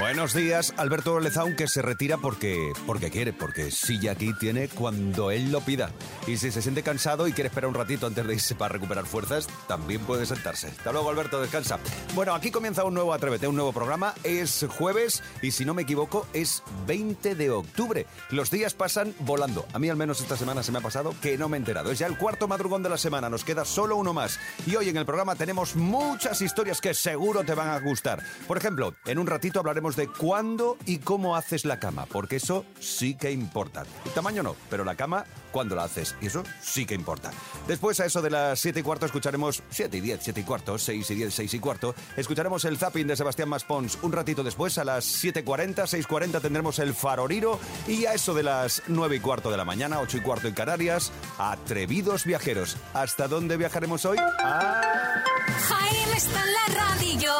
Buenos días, Alberto Lezaun, que se retira porque, porque quiere, porque silla aquí tiene cuando él lo pida. Y si se siente cansado y quiere esperar un ratito antes de irse para recuperar fuerzas, también puede sentarse. Hasta luego, Alberto, descansa. Bueno, aquí comienza un nuevo Atrévete, un nuevo programa. Es jueves y si no me equivoco, es 20 de octubre. Los días pasan volando. A mí al menos esta semana se me ha pasado que no me he enterado. Es ya el cuarto madrugón de la semana, nos queda solo uno más. Y hoy en el programa tenemos muchas historias que seguro te van a gustar. Por ejemplo, en un ratito hablaremos de cuándo y cómo haces la cama, porque eso sí que importa. El tamaño no, pero la cama, cuándo la haces, y eso sí que importa. Después, a eso de las 7 y cuarto, escucharemos 7 y 10, 7 y cuarto, 6 y 10, 6 y cuarto. Escucharemos el zapping de Sebastián Maspons un ratito después, a las 7.40, 6.40 tendremos el faroriro y a eso de las 9 y cuarto de la mañana, 8 y cuarto en Canarias, atrevidos viajeros. ¿Hasta dónde viajaremos hoy? Ah, Jaime está en la radio.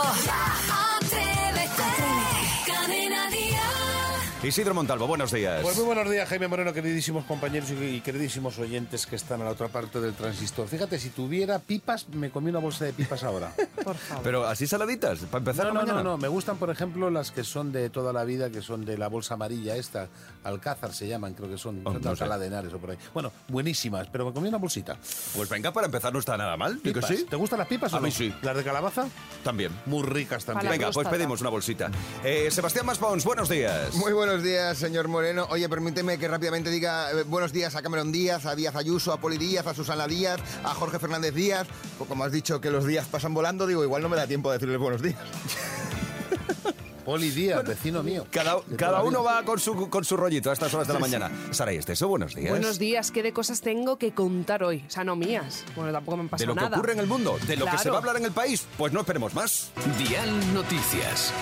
Isidro Montalvo, buenos días. Pues muy buenos días, Jaime Moreno, queridísimos compañeros y queridísimos oyentes que están a la otra parte del transistor. Fíjate, si tuviera pipas, me comí una bolsa de pipas ahora. Por favor. Pero así saladitas, para empezar No, no, no, mañana. no. Me gustan, por ejemplo, las que son de toda la vida, que son de la bolsa amarilla esta. Alcázar se llaman, creo que son. Oh, no sé. Alcalá de Henares o por ahí. Bueno, buenísimas, pero me comí una bolsita. Pues venga, para empezar no está nada mal. ¿sí que Pipas. sí? ¿Te gustan las pipas o A mí no? sí. ¿Las de calabaza? También. Muy ricas también. Venga, pues pedimos una bolsita. Eh, Sebastián Maspons, buenos días. Muy buenos días, señor Moreno. Oye, permíteme que rápidamente diga eh, buenos días a Cameron Díaz, a Díaz Ayuso, a Poli Díaz, a Susana Díaz, a Jorge Fernández Díaz. O como has dicho que los días pasan volando, digo, igual no me da tiempo de decirles buenos días. Poli Díaz, vecino mío. Cada, De cada uno va con su, con su rollito a estas horas de la mañana. Sara y Esteso, buenos días. Buenos días, ¿qué de cosas tengo que contar hoy? O sea, no mías. Bueno, tampoco me De pasa lo que nada. ocurre en el mundo, de lo que se va a hablar en el país, pues no esperemos más. Dial Noticias.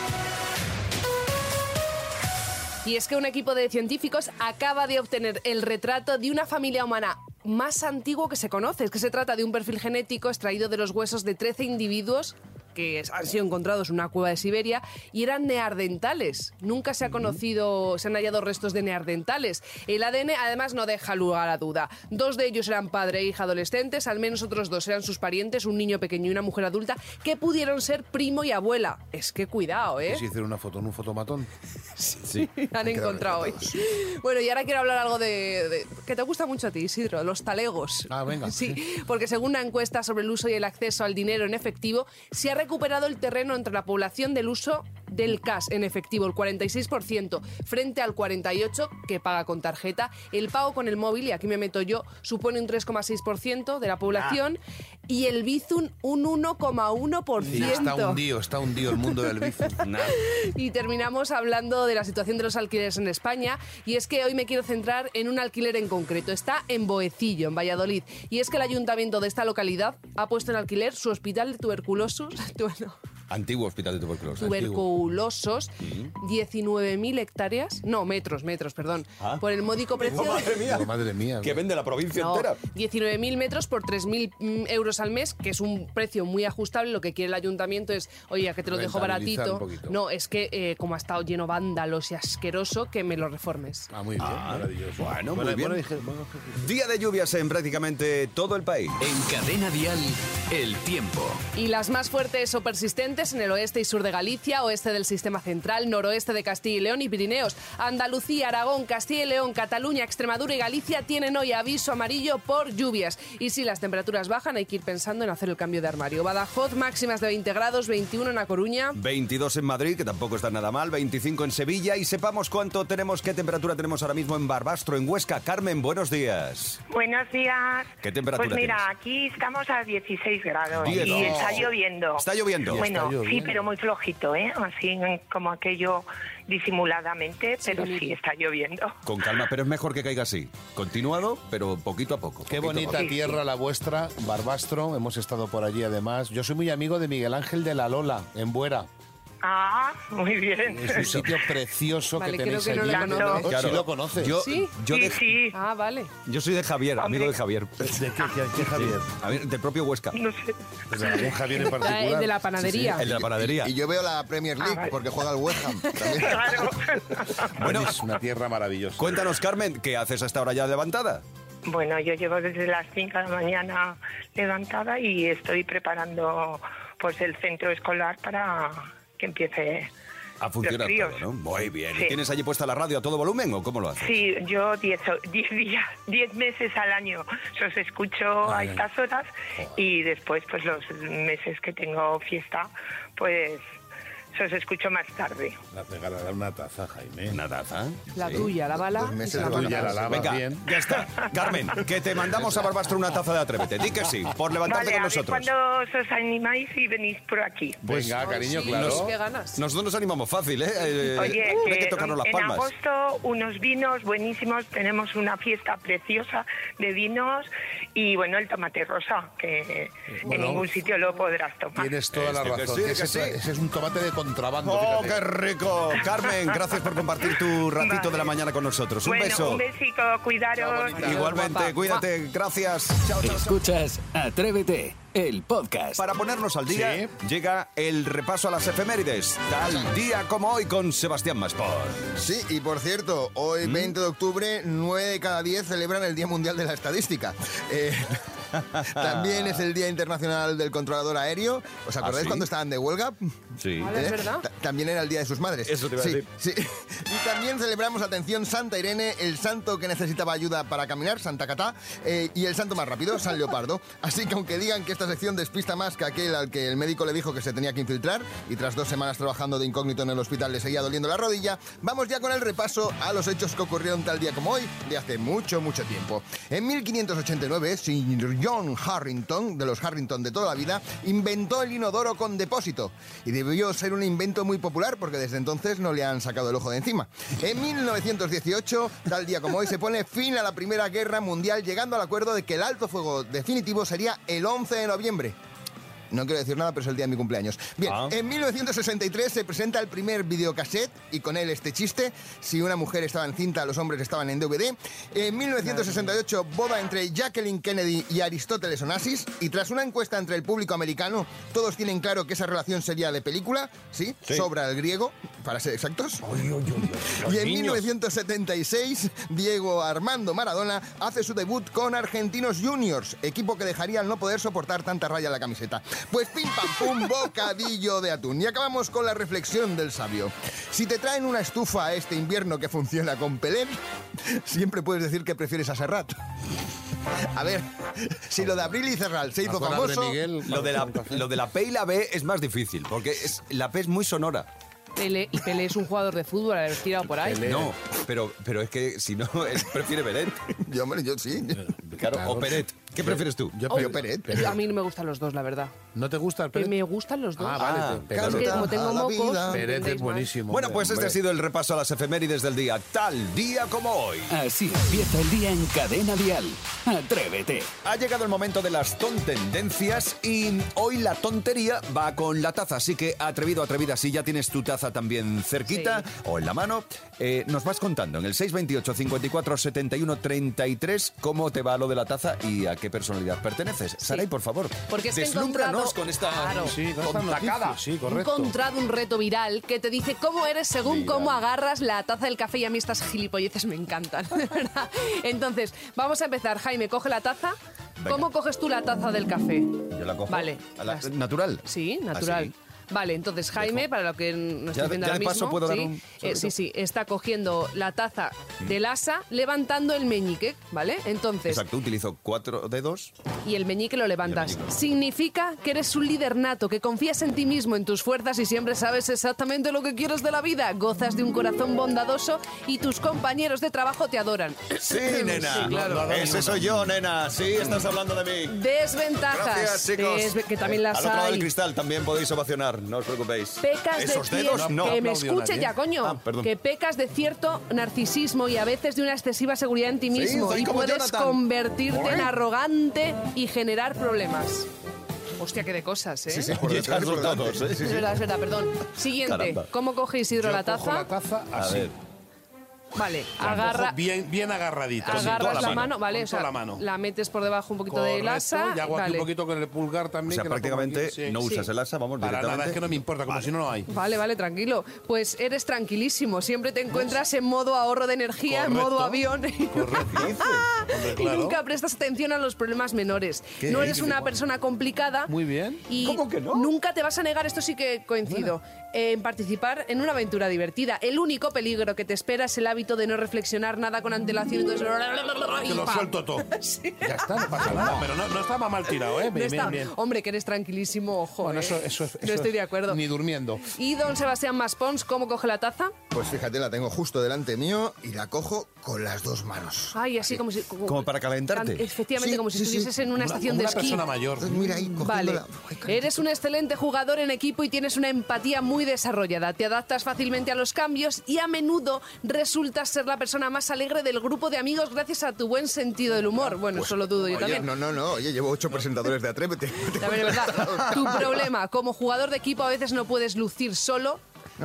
Y es que un equipo de científicos acaba de obtener el retrato de una familia humana más antiguo que se conoce. Es que se trata de un perfil genético extraído de los huesos de 13 individuos que han sido encontrados en una cueva de Siberia y eran neardentales. Nunca se ha conocido, se han hallado restos de neardentales. El ADN además no deja lugar a duda. Dos de ellos eran padre e hija adolescentes, al menos otros dos eran sus parientes, un niño pequeño y una mujer adulta, que pudieron ser primo y abuela. Es que cuidado, ¿eh? ¿Y si hicieron una foto en un fotomatón? Sí. han encontrado hoy. Bueno, y ahora quiero hablar algo de, de- que te gusta mucho a ti, Isidro, los talegos. Ah, venga. Sí, porque según una encuesta sobre el uso y el acceso al dinero en efectivo, se ha recuperado el terreno entre la población del uso del cash en efectivo, el 46%, frente al 48% que paga con tarjeta. El pago con el móvil, y aquí me meto yo, supone un 3,6% de la población y el Bizum un 1,1%. Sí, está hundido, está hundido el mundo del bici. Y terminamos hablando de la situación de los alquileres en España. Y es que hoy me quiero centrar en un alquiler en concreto. Está en Boecillo, en Valladolid. Y es que el ayuntamiento de esta localidad ha puesto en alquiler su hospital de tuberculosos. Bueno, Antiguo hospital de tuberculosis. tuberculosos, 19.000 hectáreas. No, metros, metros, perdón. Ah. Por el módico precio. madre mía. Madre mía. Que vende la provincia No, entera. 19.000 metros por 3.000 mm, euros al mes, que es un precio muy ajustable. Lo que quiere el ayuntamiento es, oye, que te lo dejo baratito. No, es que eh, como ha estado lleno vándalos y asqueroso, que me lo reformes. Ah, muy bien, maravilloso. bueno, muy bien. bueno, Día de lluvias en prácticamente todo el país. En Cadena Dial, el tiempo. Y las más fuertes o persistentes en el oeste y sur de Galicia, oeste del sistema central, noroeste de Castilla y León y Pirineos. Andalucía, Aragón, Castilla y León, Cataluña, Extremadura y Galicia tienen hoy aviso amarillo por lluvias. Y si las temperaturas bajan, hay que ir pensando en hacer el cambio de armario. Badajoz, máximas de 20 grados, 21 en A Coruña. 22 en Madrid, que tampoco está nada mal, 25 en Sevilla y sepamos cuánto tenemos, qué temperatura tenemos ahora mismo en Barbastro, en Huesca. Carmen, buenos días. Buenos días. ¿Qué temperatura Pues mira, tienes? aquí estamos a 16 grados y está lloviendo. Está lloviendo. Bueno, Sí, pero muy flojito, ¿eh? Así como aquello disimuladamente, pero sí está lloviendo. Con calma, pero es mejor que caiga así. Continuado, pero poquito a poco. Qué bonita poco. tierra la vuestra, Barbastro. Hemos estado por allí además. Yo soy muy amigo de Miguel Ángel de la Lola, en Buera. Ah, muy bien. Es un sitio precioso Vale, que creo tenéis que no allí. lo conoces. Claro. Sí lo conoce. Yo, ¿Sí? yo, sí, de- sí. Ah, vale. yo soy de Javier, amigo de Javier. ¿De qué, qué- qué Javier? Del propio Huesca. No sé. Pues algún Javier en La- particular. el de la panadería. El de la panadería. Y yo veo la Premier League Ah, vale. porque juega el West Ham. también. Claro. Bueno, es una tierra maravillosa. cuéntanos, Carmen, ¿qué haces hasta ahora ya levantada? Bueno, yo llevo desde las 5 de la mañana levantada y estoy preparando pues el centro escolar para que empiece A funcionar los críos. todo, ¿no? Muy bien. ¿Y tienes allí puesta la radio a todo volumen o cómo lo haces? Sí, yo 10 días, 10 meses al año os escucho a Ay, estas horas y después pues los meses que tengo fiesta pues os escucho más tarde. La regalará una taza, Jaime. Una taza. La Sí. tuya, la bala. Dos meses la. Tuya la lavas Venga, bien. ya está. Carmen, que te mandamos a Barbastro una taza de Atrévete. Di que sí, por levantarte Vale, con nosotros. cuándo os animáis y venís por aquí. Venga, cariño, Sí, claro. qué ganas. Nosotros nos animamos fácil, ¿eh? Eh, Oye, hay que que tocarnos las en palmas. agosto unos vinos buenísimos, tenemos una fiesta preciosa de vinos y bueno, el tomate rosa, que Bueno, en ningún sitio lo podrás tomar. Tienes toda la Este razón. sí, ese, sí. ese es un tomate de contrabando. ¡Oh, fíjate. qué rico! Carmen, gracias por compartir tu ratito Vale. de la mañana con nosotros. Un bueno, beso. un besico, cuidaros. Igualmente, Guapa. cuídate. Gracias. Chao, chao, chao. Escuchas Atrévete, el podcast. Para ponernos al día, Sí. llega el repaso a las efemérides. Tal día como hoy con Sebastián Maspor. Sí, y por cierto, hoy ¿Mm? 20 de octubre, 9 de cada 10 celebran el Día Mundial de la Estadística. Eh, también es el Día Internacional del Controlador Aéreo. ¿Os acordáis ¿Ah, sí? cuando estaban de huelga? Sí. Es ¿Eh? verdad. Ta- También era el Día de sus madres. Eso te iba a Sí, decir. sí. Y también celebramos, atención, Santa Irene, el santo que necesitaba ayuda para caminar, Santa Catá, eh, y el santo más rápido, San Leopardo. Así que aunque digan que esta sección despista más que aquel al que el médico le dijo que se tenía que infiltrar, y tras dos semanas trabajando de incógnito en el hospital le seguía doliendo la rodilla, vamos ya con el repaso a los hechos que ocurrieron tal día como hoy, de hace mucho, mucho tiempo. En 1589, Sir John Harrington, de los Harrington de toda la vida, inventó el inodoro con depósito. Y debió ser un invento muy popular porque desde entonces no le han sacado el ojo de encima. En 1918, tal día como hoy, se pone fin a la Primera Guerra Mundial llegando al acuerdo de que el alto fuego definitivo sería el 11 de noviembre. No quiero decir nada, pero es el día de mi cumpleaños. Bien, Ah. en 1963 se presenta el primer videocassette y con él este chiste. Si una mujer estaba en cinta, los hombres estaban en DVD. En 1968, boda entre Jacqueline Kennedy y Aristóteles Onassis. Y tras una encuesta entre el público americano, todos tienen claro que esa relación sería de película. Sí, Sí. sobra el griego, para ser exactos. Y en niños. 1976, Diego Armando Maradona hace su debut con Argentinos Juniors, equipo que dejaría al no poder soportar tanta raya en la camiseta. Pues pim pam pum, bocadillo de atún. Y acabamos con la reflexión del sabio. Si te traen una estufa este invierno que funciona con Pelé, siempre puedes decir que prefieres a Serrat. A ver, si lo de Abril y Cerral se hizo famoso... Miguel, Lo de, la, lo de la P y la B es más difícil, porque es, la P es muy sonora. Pele, y Pele es un jugador de fútbol, haber tirado por ahí. Pelé. No, pero, pero es que si no, él prefiere Beret. Yo, hombre, yo sí. Claro, o Peret. ¿Qué prefieres tú? Yo, Yo Peret. A mí no me gustan los dos, la verdad. ¿No te gusta el Pérez? me gustan los dos. Ah, vale. Ah, pero- Es que como tengo mocos... vida. ¿me Pérez entendéis es más? buenísimo. Bueno, hombre, pues este ha sido el repaso a las efemérides del día. Tal día como hoy. Así empieza el día en Cadena Dial. Atrévete. Ha llegado el momento de las tontendencias y hoy la tontería va con la taza. Así que atrevido, atrevida, si ya tienes tu taza también cerquita Sí. o en la mano, eh, nos vas contando en el 628 54 71 33 cómo te va lo de la taza y a qué personalidad perteneces. Saray, por favor, Porque es que he deslúmbranos encontrado- con esta Claro. Sí, con esta contacada. Sí, He correcto. encontrado un reto viral que te dice cómo eres según cómo agarras la taza del café y a mí estas gilipolleces me encantan, de verdad. Entonces, vamos a empezar. Jaime, coge la taza. Venga. ¿Cómo coges tú la taza del café? Yo la cojo. Vale. A la- natural. Sí, natural. Así. Vale, entonces Jaime, para lo que nos Ya- estoy viendo ya ahora de paso mismo, puedo dar sí, un eh, sí, sí, está cogiendo la taza del asa, levantando el meñique, ¿vale? Entonces, Exacto, utilizo cuatro dedos. y el meñique lo levantas. Meñique. Significa que eres un líder nato, que confías en ti mismo, en tus fuerzas y siempre sabes exactamente lo que quieres de la vida. Gozas de un corazón bondadoso y tus compañeros de trabajo te adoran. Sí, nena. Sí, claro. Ese soy yo, nena. Sí, estás hablando de mí. Desventajas. Gracias, chicos. Desve- que también las Al otro lado del cristal también podéis ovacionar, no os preocupéis. Pecas Esos de dedos, cier- no. Que me escuche nadie, ya, coño. Ah, perdón. que pecas de cierto narcisismo y a veces de una excesiva seguridad en ti Sí, mismo. soy y como puedes Jonathan. convertirte en arrogante y generar problemas. Hostia, qué de cosas, ¿eh? Sí, sí, por detrás, ya por todos, ¿eh? Es verdad, es verdad, perdón. Siguiente. Caramba. ¿Cómo coge Isidro Yo la cojo taza? la taza A ver. Vale, agarra, bien, bien agarradita. agarras toda la, la, mano, ¿vale? O sea, toda la mano. la metes por debajo un poquito de Correcto, lasa. Y hago aquí un poquito con el pulgar O también. sea, que lo pongo prácticamente aquí, sí. no usas Sí. el asa, vamos Para directamente. nada, es que no me importa, como si no, no hay. Vale, vale, tranquilo. Pues eres tranquilísimo. Siempre te encuentras en modo ahorro de energía, en modo avión. Correcto. Y nunca prestas atención a los problemas menores. ¿Qué No eres una persona complicada. Muy bien. Y ¿Cómo que no? nunca te vas a negar, esto sí que coincido, en participar en una aventura divertida. El único peligro que te espera es el hábito de no reflexionar nada con antelación. Entonces, Que lo suelto todo. Ya está, no pasa nada. Pero no, no estaba mal tirado, ¿eh? No Bien, está- bien, bien. Hombre, que eres tranquilísimo, ojo. Bueno, ¿eh? eso, eso, es- no eso estoy es- de acuerdo. Ni durmiendo. ¿Y don Sebastián Maspons cómo coge la taza? Pues fíjate, la tengo justo delante mío y la cojo con las dos manos. Ay, así como si... Como para calentarte. Efectivamente, Sí, como si sí, sí. estuvieses en una, Una, estación como de una esquí. persona mayor. Entonces, mira ahí, Vale. cogiéndola. Ay, Eres un excelente jugador en equipo y tienes una empatía muy desarrollada. Te adaptas fácilmente a los cambios y a menudo resultas ser la persona más alegre del grupo de amigos gracias a tu buen sentido del humor. Bueno, eso lo dudo yo Oye, también. no, no, no. Oye, llevo ocho presentadores de Atrévete. A ver, es verdad. Tu problema como jugador de equipo a veces no puedes lucir solo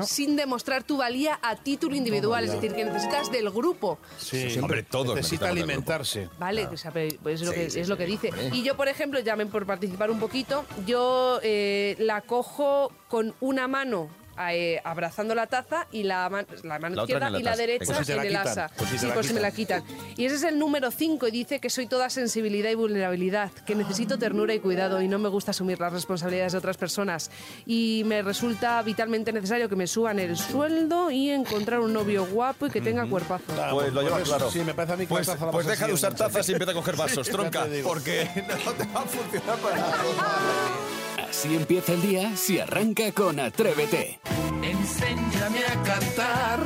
sin demostrar tu valía a título individual, es decir, que necesitas del grupo. Sí. Hombre, todos Necesita alimentarse. Vale, que sabe- pues es, lo Sí, que, sí, es lo sí, que dice. hombre. Y yo, por ejemplo, llamen por participar un poquito, yo eh, la cojo con una mano eh, abrazando la taza y la, man- la mano La izquierda la y la taza. derecha Por si te en la el quitan, asa. por si sí, por si me la quitan. Y ese es el número 5 y dice que soy toda sensibilidad y vulnerabilidad, que necesito ternura y cuidado y no me gusta asumir las responsabilidades de otras personas. Y me resulta vitalmente necesario que me suban el sueldo y encontrar un novio guapo y que tenga cuerpazo. Pues lo llevas eso, claro. Sí, me parece a mí que Pues, la taza pues deja de usar tazas y empieza a coger vasos, tronca, porque no te va a funcionar para nada. Así empieza el día si arranca con Atrévete. Enséñame a cantar.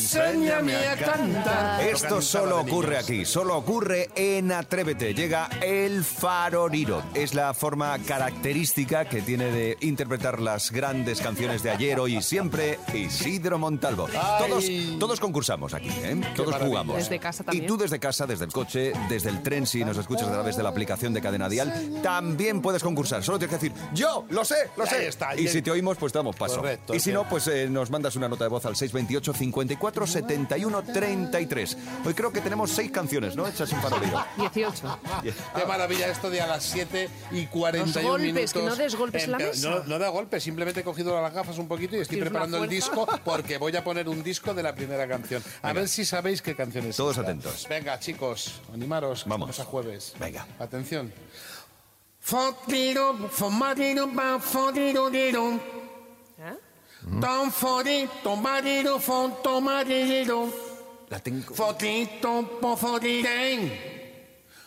Enséñame a cantar. Esto solo ocurre aquí, solo ocurre en Atrévete. Llega el faroriro. Es la forma característica que tiene de interpretar las grandes canciones de ayer, hoy y siempre, Isidro Montalvo. Todos, todos concursamos aquí, ¿eh? Todos jugamos. Desde casa también. Y tú desde casa, desde el coche, desde el tren, si nos escuchas a través de la aplicación de Cadena Dial, también puedes concursar. Solo tienes que decir, yo, lo sé, lo Ahí sé. está, y si te oímos, pues damos paso. Correcto, y si bien. no, pues eh, nos mandas una nota de voz al 628 54 71 33. Hoy creo que tenemos seis canciones, ¿no? Hechas un farolero. 18. Qué maravilla esto de a las 7 y 41 Los golpes, minutos. que no des golpes en la mesa. No, no da golpes, simplemente he cogido las gafas un poquito y estoy preparando el disco porque voy a poner un disco de la primera canción. A ver si sabéis qué canción es. Todos esta. atentos. Venga, chicos, animaros. Vamos. estamos a jueves. Venga. Atención. Don fodito, marido, fon, tomadiro. La tengo. Fotito, po, fodiren.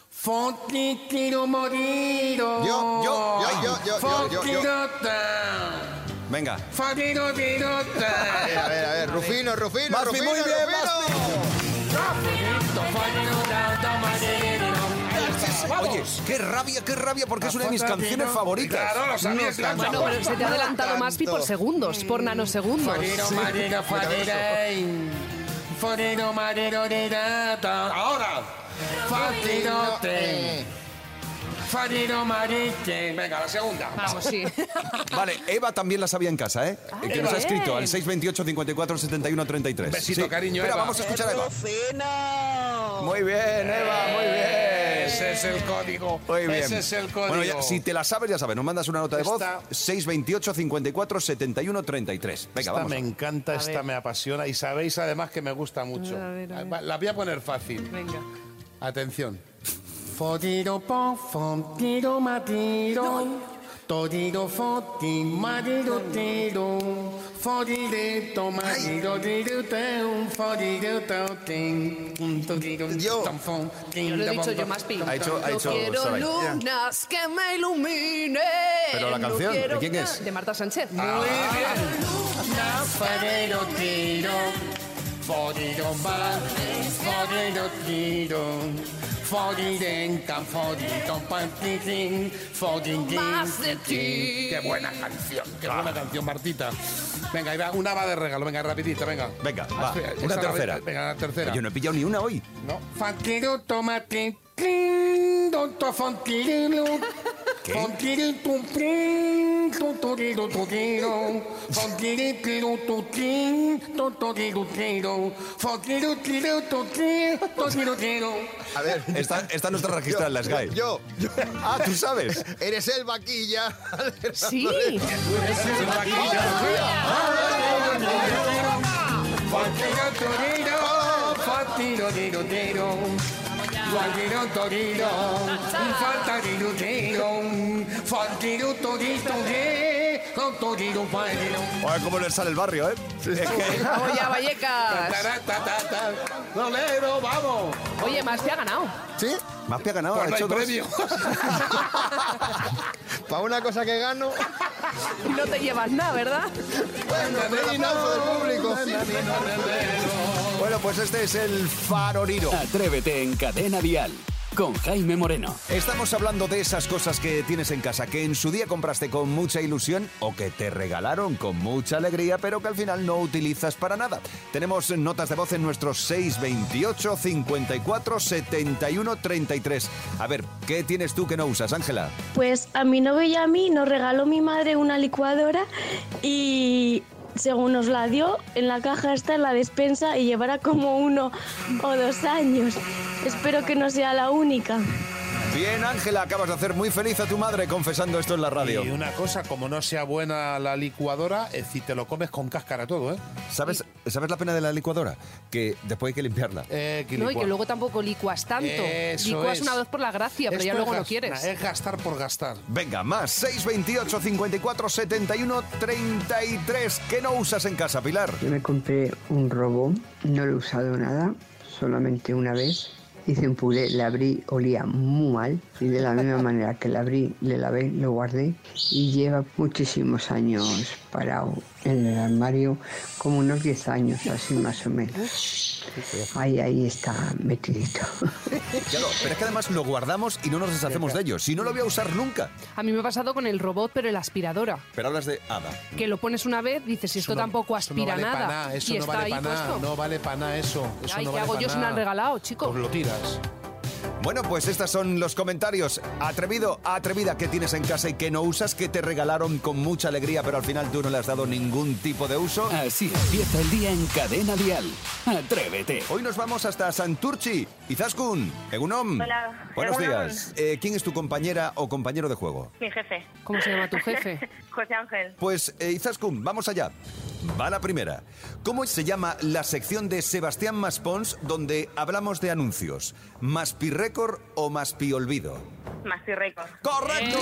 Fotitiro, moriro. Yo, yo, yo, yo, yo, yo, yo. Venga. Ta. A ver, a ver, a ver. Rufino, Rufino, Rufino, muy bien, Rufino. Oye, qué rabia, qué rabia, porque es una de mis canciones favoritas. Claro, lo sabías, No Lancha. Bueno, pero se te ha adelantado tanto. Maspi por segundos, por nanosegundos. Fodiro, mariro, fodiren. Fodiro, mariro, dirata. Ahora. Fotiro, te. Fodiro, marite. Venga, la segunda. Vamos, sí. Vale, Eva también la sabía en casa, ¿eh? Eh, que nos ha escrito al 628 54 71 33. Besito, cariño, Espera, Eva. vamos a escuchar a Eva. Muy bien, Eva, muy bien. Ese es el código. Muy bien. Ese es el código. Bueno, ya, si te la sabes, ya sabes, nos mandas una nota de voz. Esta- 628 54 71 33. Venga, Esta vamos. me encanta, esta ver. me apasiona y sabéis además que me gusta mucho. A ver, a ver. La voy a poner fácil. Venga. Atención. Fodiro Todiro foti, marido tiro. Fodiro marido tiro teu. Fodiro teu tin. Todiro Yo. Yo lo he dicho yo, Maspi. Ha hecho- ha No hecho quiero lunas que me iluminen. Pero la No canción, ¿de quién es? De Marta Sánchez. Muy bien. Na fodiro tiro. Va. Tiro. Fodiren, can fodito, pantitín, fodirin, Más de ti. Qué buena canción, qué buena canción, Martita. Venga, ahí va, una va de regalo, venga, rapidita, venga. Venga, va. Esa Una la- tercera. Venga, la tercera. Yo no he pillado ni una hoy. No. Fantiro, tomate, clin, donto fontirilu. A ver, no está registrada en la SGAE. yo, yo, Ah, ¿tú sabes? eres el vaquilla. Sí. Oye, cómo le sale el barrio, ¿eh? Es que- Vamos ya, Vallecas. Vamos. Oye, más te ha ganado. ¿Sí? Más que ha ganado, Pues ha hecho dos. premio. Para una cosa que gano, no te llevas nada, ¿verdad? bueno, pero el aplauso del público. Bueno, pues este es el faroriro. Atrévete en Cadena Dial con Jaime Moreno. Estamos hablando de esas cosas que tienes en casa, que en su día compraste con mucha ilusión o que te regalaron con mucha alegría, pero que al final no utilizas para nada. Tenemos notas de voz en nuestros 628 54 71 33. A ver, ¿qué tienes tú que no usas, Ángela? Pues a mi novio y a mí nos regaló mi madre una licuadora y según nos la dio, en la caja está en la despensa y llevará como uno o dos años. Espero que no sea la única. Bien, Ángela, acabas de hacer muy feliz a tu madre confesando esto en la radio. Y una cosa, como no sea buena la licuadora, es si te lo comes con cáscara todo, ¿eh? ¿Sabes, ¿Sabes la pena de la licuadora? Que después hay que limpiarla. Eh, que No, y que luego tampoco licuas tanto. Eso licuas es. una vez por la gracia, pero ya luego no quieres. Es gastar por gastar. Venga, más 628 54 71 33. ¿Qué no usas en casa, Pilar? Yo me compré un robot, no lo he usado nada, solamente una vez. Hice un puré, le abrí, olía muy mal y de la misma manera que le abrí, le lavé, lo guardé y lleva muchísimos años parado en el armario, como unos 10 años así más o menos. Ahí, ahí está metidito. Claro, pero es que además lo guardamos y no nos deshacemos de ello. Si no lo voy a usar nunca. A mí me ha pasado con el robot, pero el aspiradora. Pero hablas de Ada. Que lo pones una vez, dices, esto no- tampoco eso no aspira vale pa' nada. Eso y no está vale ahí para nada. puesto. No vale para nada eso. eso Ay, no ¿qué vale hago yo si me nada. han regalado, chico? Pues lo tiras. Bueno, pues estos son los comentarios. Atrevido, atrevida que tienes en casa y que no usas, que te regalaron con mucha alegría, pero al final tú no le has dado ningún tipo de uso. Así empieza el día en Cadena Dial. Atrévete. Hoy nos vamos hasta Santurchi. Izaskun, Egunom. Hola. Buenos Egunon. días. Eh, ¿Quién es tu compañera o compañero de juego? Mi jefe. ¿Cómo se llama tu jefe? José Ángel. Pues, eh, Izaskun, vamos allá. Va la primera. ¿Cómo se llama la sección de Sebastián Maspons donde hablamos de anuncios? ¿Maspi Record o Maspi Olvido? Maxi Record. ¡Correcto!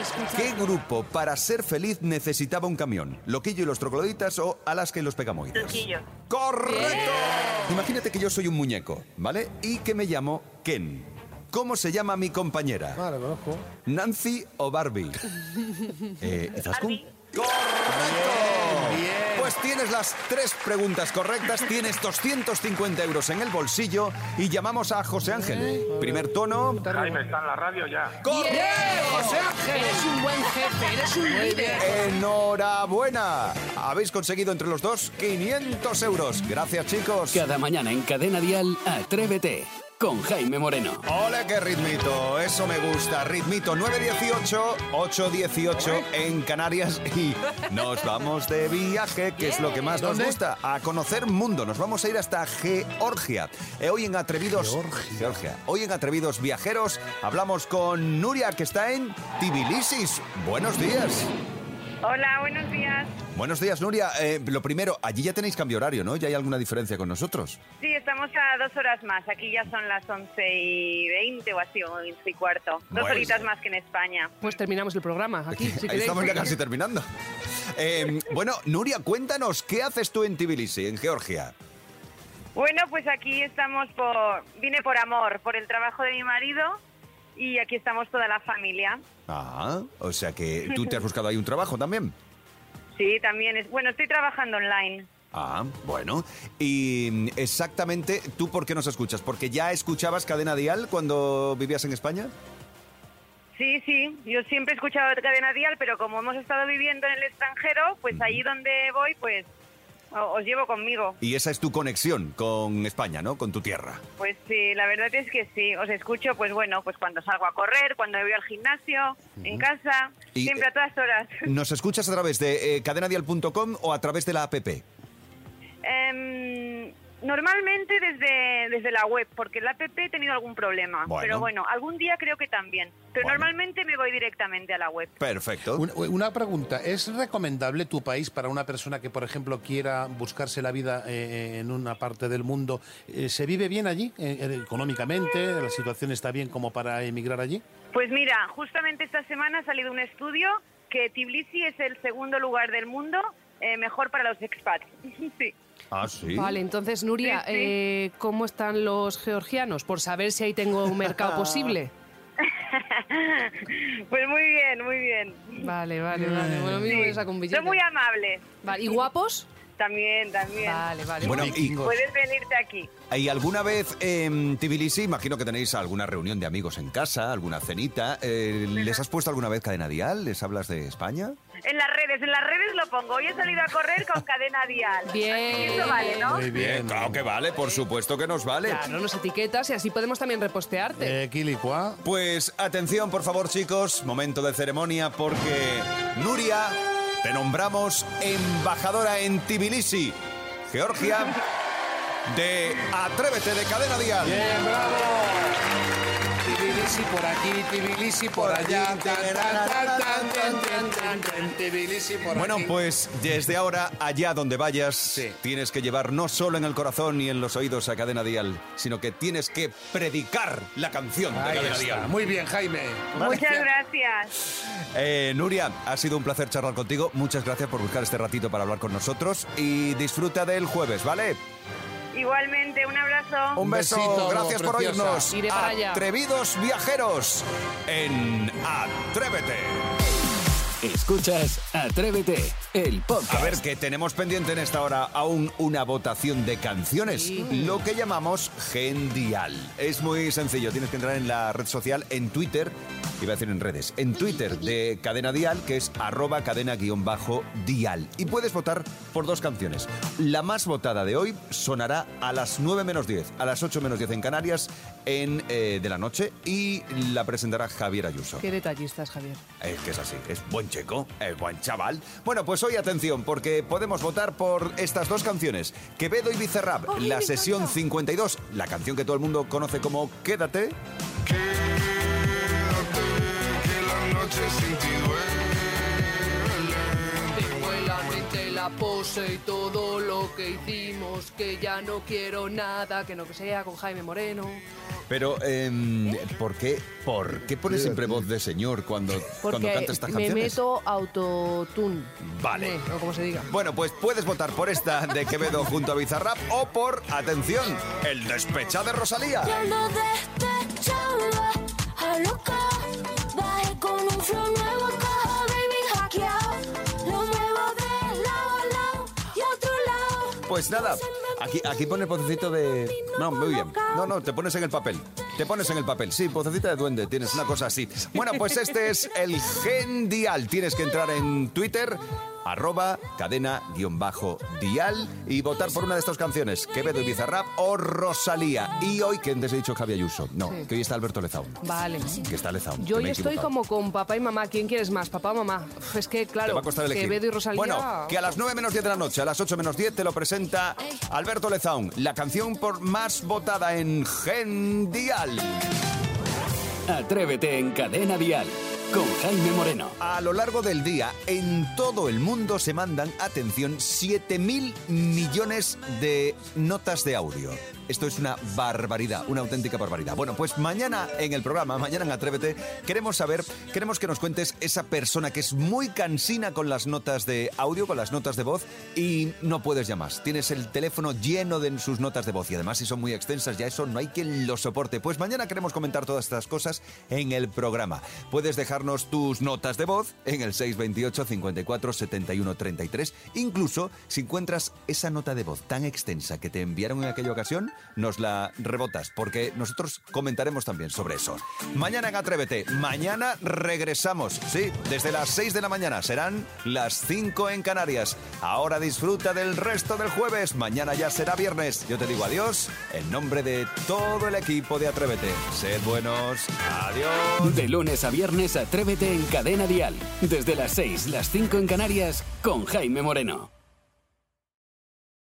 Escucha, ¿Qué grupo para ser feliz necesitaba un camión? ¿Loquillo y los trogloditas o Alaska y los pegamoides? Truquillo. ¡Correcto! Imagínate que yo soy un muñeco, ¿vale? Y que me llamo Ken. ¿Cómo se llama mi compañera? Ah, conozco. ¿Nancy o Barbie? Eh. Barbie. ¡Correcto! Tienes las tres preguntas correctas, tienes 250 euros en el bolsillo y llamamos a José Ángel. Primer tono. Jaime está en la radio ya. ¡Correcto! José Ángel. Eres un buen jefe, eres un líder. ¡Enhorabuena! Habéis conseguido entre los dos 500 euros. Gracias, chicos. Cada mañana en Cadena Dial, Atrévete con Jaime Moreno. ¡Hola, qué ritmito! Eso me gusta. Ritmito 918, 818 en Canarias y nos vamos de viaje, que es lo que más nos gusta, a conocer mundo. Nos vamos a ir hasta Georgia. Eh, hoy en Atrevidos... Georgia. Georgia. Hoy en Atrevidos Viajeros hablamos con Nuria, que está en Tbilisi. Buenos días. Hola, buenos días. Buenos días, Nuria. Eh, lo primero, allí ya tenéis cambio horario, ¿no? ¿Ya hay alguna diferencia con nosotros? Sí, estamos a dos horas más. Aquí ya son las 11 y 20 o así, 11 y cuarto. Dos Bueno. horitas más que en España. Pues terminamos el programa aquí, si Ahí queréis. estamos ya casi terminando. Eh, bueno, Nuria, cuéntanos, ¿qué haces tú en Tbilisi, en Georgia? Bueno, pues aquí estamos por... Vine por amor, por el trabajo de mi marido y aquí estamos toda la familia. Ah, o sea que tú te has buscado ahí un trabajo también. Sí, también es... Bueno, estoy trabajando online. Ah, bueno. Y exactamente, ¿tú por qué nos escuchas? ¿Porque ya escuchabas Cadena Dial cuando vivías en España? Sí, sí, yo siempre he escuchado Cadena Dial, pero como hemos estado viviendo en el extranjero, pues allí donde voy, pues os llevo conmigo. Y esa es tu conexión con España, ¿no? Con tu tierra. Pues sí, la verdad es que sí, os escucho, pues bueno, pues cuando salgo a correr, cuando voy al gimnasio, en casa, Y, siempre a todas horas. ¿Nos escuchas a través de eh, cadenadial.com o a través de la app? Em, normalmente desde, desde la web, porque la app he tenido algún problema, Bueno. pero bueno, algún día creo que también. Pero Bueno. normalmente me voy directamente a la web. Perfecto. Un- Una pregunta, ¿es recomendable tu país para una persona que, por ejemplo, quiera buscarse la vida eh, en una parte del mundo? Eh, ¿Se vive bien allí, eh, eh, económicamente? ¿La situación está bien como para emigrar allí? Pues mira, justamente esta semana ha salido un estudio que Tbilisi es el segundo lugar del mundo eh, mejor para los expats. sí. Ah, sí. Vale, entonces, Nuria, Sí, sí. eh, ¿cómo están los georgianos? Por saber si ahí tengo un mercado posible. Pues muy bien, muy bien. Vale, vale, vale. Bueno, mismo Sí. yo saco un billete. Son muy amables. Vale, ¿Y guapos? También, también. Vale, vale. Bueno, y, Puedes venirte aquí. ¿y alguna vez en Tbilisi, imagino que tenéis alguna reunión de amigos en casa, alguna cenita, eh, ¿les has puesto alguna vez cadena dial? ¿Les hablas de España? En las redes, en las redes lo pongo. Hoy he salido a correr con cadena dial. Bien. Eso vale, ¿no? Muy bien. Claro que vale, por supuesto que nos vale. Claro, nos etiquetas y así podemos también repostearte. Eh, Quilicua. Pues atención, por favor, chicos, momento de ceremonia porque Nuria, te nombramos embajadora en Tbilisi, Georgia, de Atrévete de Cadena Dial. Bien, bravo. Tbilisi por aquí, Tbilisi por allá. Tan, tan, Bueno, pues desde ahora, allá donde vayas, Sí. tienes que llevar no solo en el corazón y en los oídos a Cadena Dial, sino que tienes que predicar la canción de Ahí Cadena está. Dial. Muy bien, Jaime. Muchas gracias. Eh, Nuria, ha sido un placer charlar contigo. Muchas gracias por buscar este ratito para hablar con nosotros y disfruta del jueves, ¿vale? Igualmente, un abrazo. Un beso, besito, gracias por preciosa. oírnos. Iré para allá. Atrevidos viajeros en Atrévete. Escuchas Atrévete, el podcast. A ver, que tenemos pendiente en esta hora aún una votación de canciones, Sí. lo que llamamos Gendial. Es muy sencillo, tienes que entrar en la red social, en Twitter, iba a decir en redes, en Twitter de Cadena Dial, que es arroba cadena-dial. Y puedes votar por dos canciones. La más votada de hoy sonará a las 9 menos 10, a las 8 menos 10 en Canarias, en, eh, de la noche, y la presentará Javier Ayuso. Qué detallistas, Javier. Es que es así, es buen checo, es buen chaval. Bueno, pues hoy atención, porque podemos votar por estas dos canciones. Quevedo y Bizarrap, la sesión encanta. 52, la canción que todo el mundo conoce como Quédate. Tengo la pose y todo lo que hicimos, que ya no quiero nada que no que sea con Jaime Moreno. Pero, em, ¿por, qué, ¿por qué pones siempre voz de señor cuando, cuando canta estas me canciones? meto autotune. Vale. Eh, O como se diga. Bueno, pues puedes votar por esta de Quevedo junto a Bizarrap o por, atención, el despecha de Rosalía. Yo lo despechaba a loca. Bajé con un flow nuevo, Pues nada, aquí, aquí pone el vocecito de... No, muy bien. No, no, te pones en el papel. Te pones en el papel. Sí, vocecita de duende, tienes una cosa así. Bueno, pues este es el Gendial. Tienes que entrar en Twitter, arroba cadena-dial y votar por una de estas canciones, Quevedo y Bizarrap o Rosalía. Y hoy, ¿quién te he dicho Javier Ayuso? No, Sí. que hoy está Alberto Lezaun. Vale. Que está Lezaun. Yo que hoy estoy como con papá y mamá. ¿Quién quieres más, papá o mamá? Es que, claro, Te va a costar elegir. Quevedo y Rosalía... Bueno, que a las 9 menos 10 de la noche, a las 8 menos 10, te lo presenta Alberto Lezaun. La canción por más votada en Gendial. Atrévete en Cadena Dial con Jaime Moreno. A lo largo del día, en todo el mundo se mandan, atención, 7.000 millones de notas de audio. Esto es una barbaridad, una auténtica barbaridad. Bueno, pues mañana en el programa, mañana en Atrévete, queremos saber, queremos que nos cuentes esa persona que es muy cansina con las notas de audio, con las notas de voz y no puedes llamar. Tienes el teléfono lleno de sus notas de voz y además si son muy extensas ya eso no hay quien lo soporte. Pues mañana queremos comentar todas estas cosas en el programa. Puedes dejar dejarnos tus notas de voz en el 628 54 71 33. Incluso si encuentras esa nota de voz tan extensa que te enviaron en aquella ocasión, nos la rebotas, porque nosotros comentaremos también sobre eso. Mañana en Atrévete, mañana regresamos, sí, desde las 6 de la mañana, serán las 5 en Canarias. Ahora disfruta del resto del jueves, mañana ya será viernes. Yo te digo adiós en nombre de todo el equipo de Atrévete. Sed buenos, adiós. De lunes a viernes, atrévete en Cadena Dial. Desde las 6, las 5 en Canarias, con Jaime Moreno.